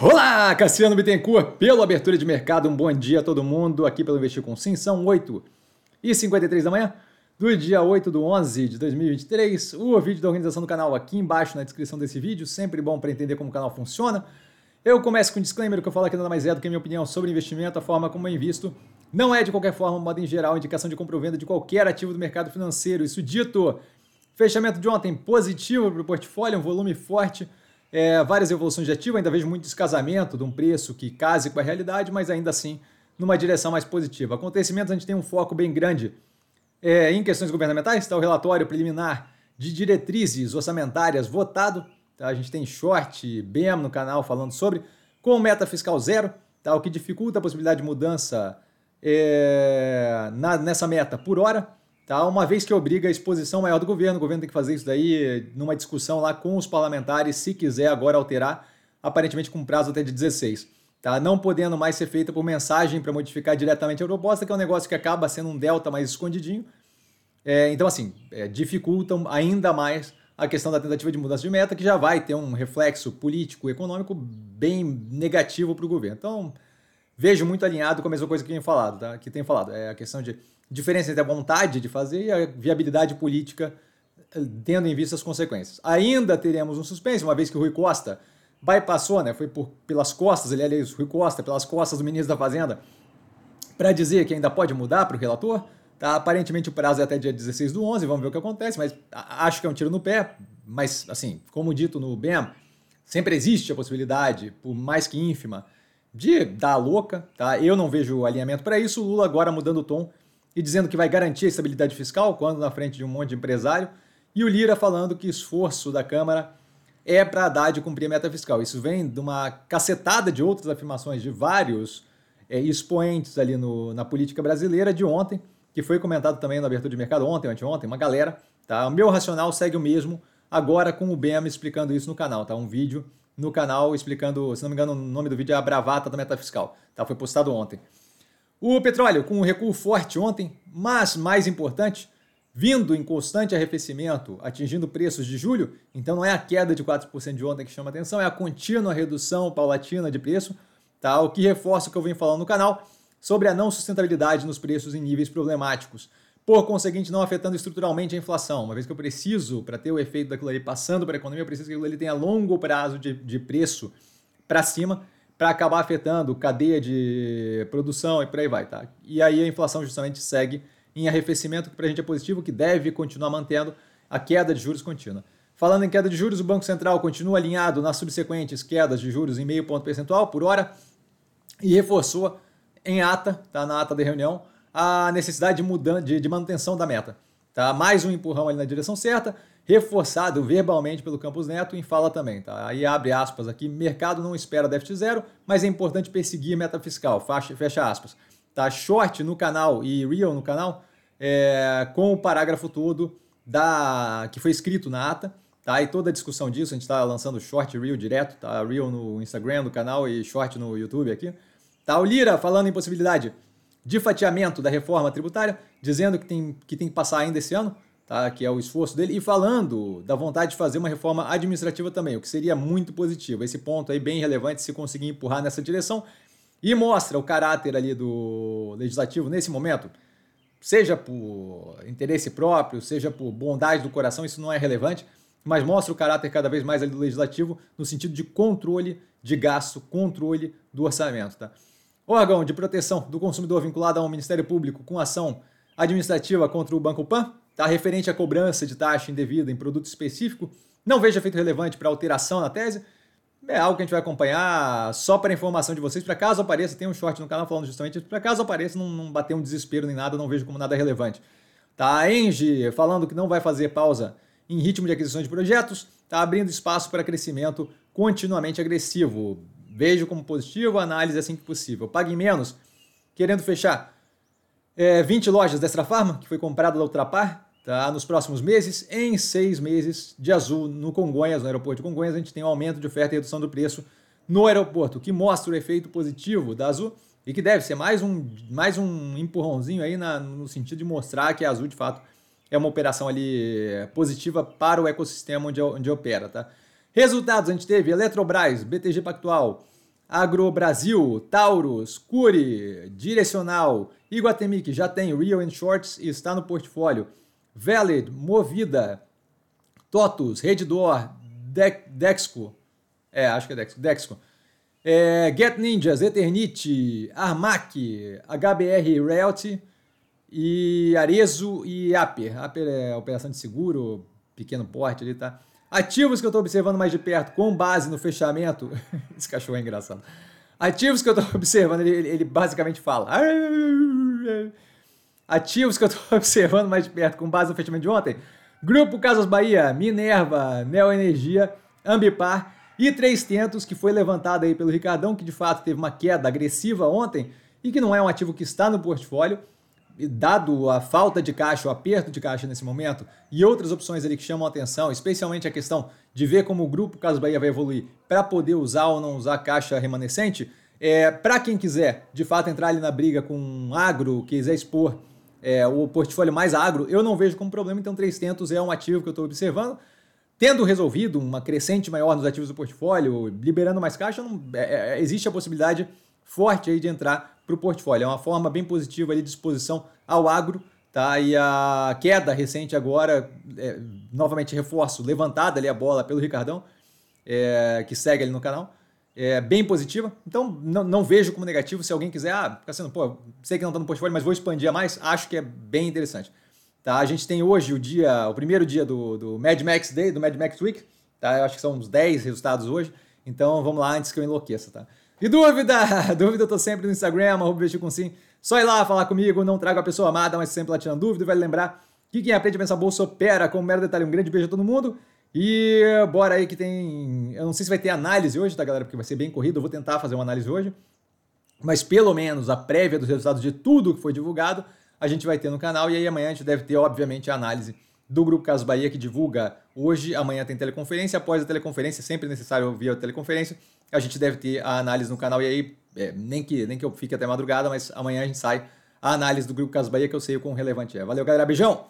Olá, Cassiano Bittencourt, pela abertura de mercado, um bom dia a todo mundo, aqui pelo Investir com Sim, são 8 e 53 da manhã, do dia 8 do 11 de 2023, o vídeo da organização do canal aqui embaixo na descrição desse vídeo, sempre bom para entender como o canal funciona. Eu começo com um disclaimer, que eu falo aqui nada mais é do que a minha opinião sobre investimento, a forma como eu invisto, não é de qualquer forma, modo em geral, indicação de compra ou venda de qualquer ativo do mercado financeiro, isso dito, fechamento de ontem positivo para o portfólio, um volume forte, é, várias evoluções de ativo, ainda vejo muito descasamento de um preço que case com a realidade, mas ainda assim numa direção mais positiva. Acontecimentos, a gente tem um foco bem grande é, em questões governamentais, está o relatório preliminar de diretrizes orçamentárias votado, tá? a gente tem short, BEM no canal falando sobre, com meta fiscal zero, tá? o que dificulta a possibilidade de mudança é, na, nessa meta por hora, Tá? Uma vez que obriga a exposição maior do governo, o governo tem que fazer isso daí numa discussão lá com os parlamentares, se quiser agora alterar, aparentemente com prazo até de 16. Tá? Não podendo mais ser feita por mensagem para modificar diretamente a proposta, que é um negócio que acaba sendo um delta mais escondidinho. É, então, assim, é, dificultam ainda mais a questão da tentativa de mudança de meta, que já vai ter um reflexo político, econômico bem negativo para o governo. Então, vejo muito alinhado com a mesma coisa que tem falado, tá? Que tem falado. É a questão de diferença entre a vontade de fazer e a viabilidade política, eh, tendo em vista as consequências. Ainda teremos um suspense, uma vez que o Rui Costa bypassou, né, foi por, pelas costas, ele, aliás, Rui Costa, pelas costas do ministro da Fazenda, para dizer que ainda pode mudar para o relator. Tá? Aparentemente o prazo é até dia 16 do 11, vamos ver o que acontece, mas acho que é um tiro no pé. Mas, assim, como dito no BEM, sempre existe a possibilidade, por mais que ínfima, de dar a louca. Tá? Eu não vejo alinhamento para isso. O Lula agora mudando o tom e dizendo que vai garantir a estabilidade fiscal quando na frente de um monte de empresário, e o Lira falando que esforço da Câmara é para dar de cumprir a meta fiscal. Isso vem de uma cacetada de outras afirmações de vários é, expoentes ali no, na política brasileira de ontem, que foi comentado também na abertura de mercado ontem, anteontem, uma galera. Tá? O meu racional segue o mesmo, agora com o BEM explicando isso no canal. Tá? Um vídeo no canal explicando, se não me engano, o nome do vídeo é a bravata da meta fiscal. Tá? Foi postado ontem. O petróleo com um recuo forte ontem, mas mais importante, vindo em constante arrefecimento, atingindo preços de julho, então não é a queda de 4% de ontem que chama atenção, é a contínua redução paulatina de preço, tá? o que reforça o que eu venho falando no canal sobre a não sustentabilidade nos preços em níveis problemáticos, por conseguinte não afetando estruturalmente a inflação, uma vez que eu preciso, para ter o efeito daquilo ali passando para a economia, eu preciso que aquilo ali tenha longo prazo de, de preço para cima, para acabar afetando cadeia de produção e por aí vai, tá? E aí a inflação justamente segue em arrefecimento, que para a gente é positivo, que deve continuar mantendo a queda de juros contínua. Falando em queda de juros, o Banco Central continua alinhado nas subsequentes quedas de juros em meio ponto percentual por hora e reforçou em ata, tá na ata da reunião, a necessidade de, mudança, de, de manutenção da meta. Tá? Mais um empurrão ali na direção certa reforçado verbalmente pelo Campos Neto em fala também. Tá? Aí abre aspas aqui, mercado não espera déficit zero, mas é importante perseguir meta fiscal, fecha, fecha aspas. Tá? Short no canal e real no canal, é, com o parágrafo todo da que foi escrito na ata, tá? E toda a discussão disso, a gente está lançando short real direto, tá? Real no Instagram, no canal e short no YouTube aqui. Tá? O Lira falando em possibilidade de fatiamento da reforma tributária, dizendo que tem que, tem que passar ainda esse ano tá? que é o esforço dele, e falando da vontade de fazer uma reforma administrativa também, o que seria muito positivo. Esse ponto aí bem relevante se conseguir empurrar nessa direção e mostra o caráter ali do legislativo nesse momento, seja por interesse próprio, seja por bondade do coração, isso não é relevante, mas mostra o caráter cada vez mais ali do legislativo no sentido de controle de gasto, controle do orçamento, tá? Órgão de proteção do consumidor vinculado ao Ministério Público com ação administrativa contra o Banco Pan tá? referente à cobrança de taxa indevida em produto específico, não vejo efeito relevante para alteração na tese. É algo que a gente vai acompanhar só para informação de vocês, para caso apareça, tem um short no canal falando justamente para caso apareça, não, não bater um desespero nem nada, não vejo como nada relevante. Tá, a Engie falando que não vai fazer pausa em ritmo de aquisição de projetos, está abrindo espaço para crescimento continuamente agressivo. Vejo como positivo, análise assim que possível. Pague menos, querendo fechar é, 20 lojas da Extra Farma, que foi comprada da Ultrapar, Tá? Nos próximos meses, em seis meses de azul no Congonhas, no aeroporto de Congonhas, a gente tem um aumento de oferta e redução do preço no aeroporto, que mostra o efeito positivo da Azul e que deve ser mais um, mais um empurrãozinho aí na, no sentido de mostrar que a Azul, de fato, é uma operação ali positiva para o ecossistema onde, onde opera. Tá? Resultados, a gente teve Eletrobras, BTG Pactual, Agro Brasil, Taurus, Curi, Direcional, Iguatemi, que já tem Real and Shorts e está no portfólio, Valid, Movida, TOTUS, Redditor, Dexco, é, acho que é Dexco, Dexco, é, Get Ninjas, Eternite, Armac, HBR Realty e Arezo e Aper. Aper é operação de seguro, pequeno porte ali, tá? Ativos que eu estou observando mais de perto, com base no fechamento. Esse cachorro é engraçado. Ativos que eu estou observando, ele, ele basicamente fala. Ativos que eu estou observando mais de perto, com base no fechamento de ontem. Grupo Casas Bahia, Minerva, Neo Energia, Ambipar e Três Tentos, que foi levantado aí pelo Ricardão, que de fato teve uma queda agressiva ontem e que não é um ativo que está no portfólio dado a falta de caixa, o aperto de caixa nesse momento, e outras opções ali que chamam a atenção, especialmente a questão de ver como o grupo Caso Bahia vai evoluir para poder usar ou não usar caixa remanescente, é, para quem quiser de fato entrar ali na briga com agro, quiser expor é, o portfólio mais agro, eu não vejo como problema, então 300 é um ativo que eu estou observando. Tendo resolvido uma crescente maior nos ativos do portfólio, liberando mais caixa, não, é, é existe a possibilidade forte aí de entrar para o portfólio. É uma forma bem positiva de disposição ao agro. Tá? E a queda recente agora, é, novamente reforço, levantada ali a bola pelo Ricardão, é, que segue ali no canal, é bem positiva. Então não, não vejo como negativo. Se alguém quiser, ah, fica sendo, pô, sei que não está no portfólio, mas vou expandir a mais, acho que é bem interessante. Tá? A gente tem hoje o dia, o primeiro dia do, do Mad Max Day, do Mad Max Week. Tá? Eu acho que são uns 10 resultados hoje. Então vamos lá antes que eu enlouqueça, tá? E dúvida? Dúvida eu tô sempre no Instagram, arroba com sim. Só ir lá falar comigo, não trago a pessoa amada, mas sempre lá tirando dúvida. Vai lembrar que quem aprende a pensar bolsa opera com um mero detalhe. Um grande beijo a todo mundo. E bora aí que tem. Eu não sei se vai ter análise hoje, tá, galera? Porque vai ser bem corrido. Eu vou tentar fazer uma análise hoje. Mas pelo menos a prévia dos resultados de tudo que foi divulgado, a gente vai ter no canal. E aí amanhã a gente deve ter, obviamente, a análise do Grupo Caso Bahia, que divulga hoje. Amanhã tem teleconferência. Após a teleconferência, sempre necessário ouvir a teleconferência a gente deve ter a análise no canal e aí, é, nem, que, nem que eu fique até madrugada, mas amanhã a gente sai a análise do Grupo Caso Bahia, que eu sei o quão relevante é. Valeu, galera. Beijão!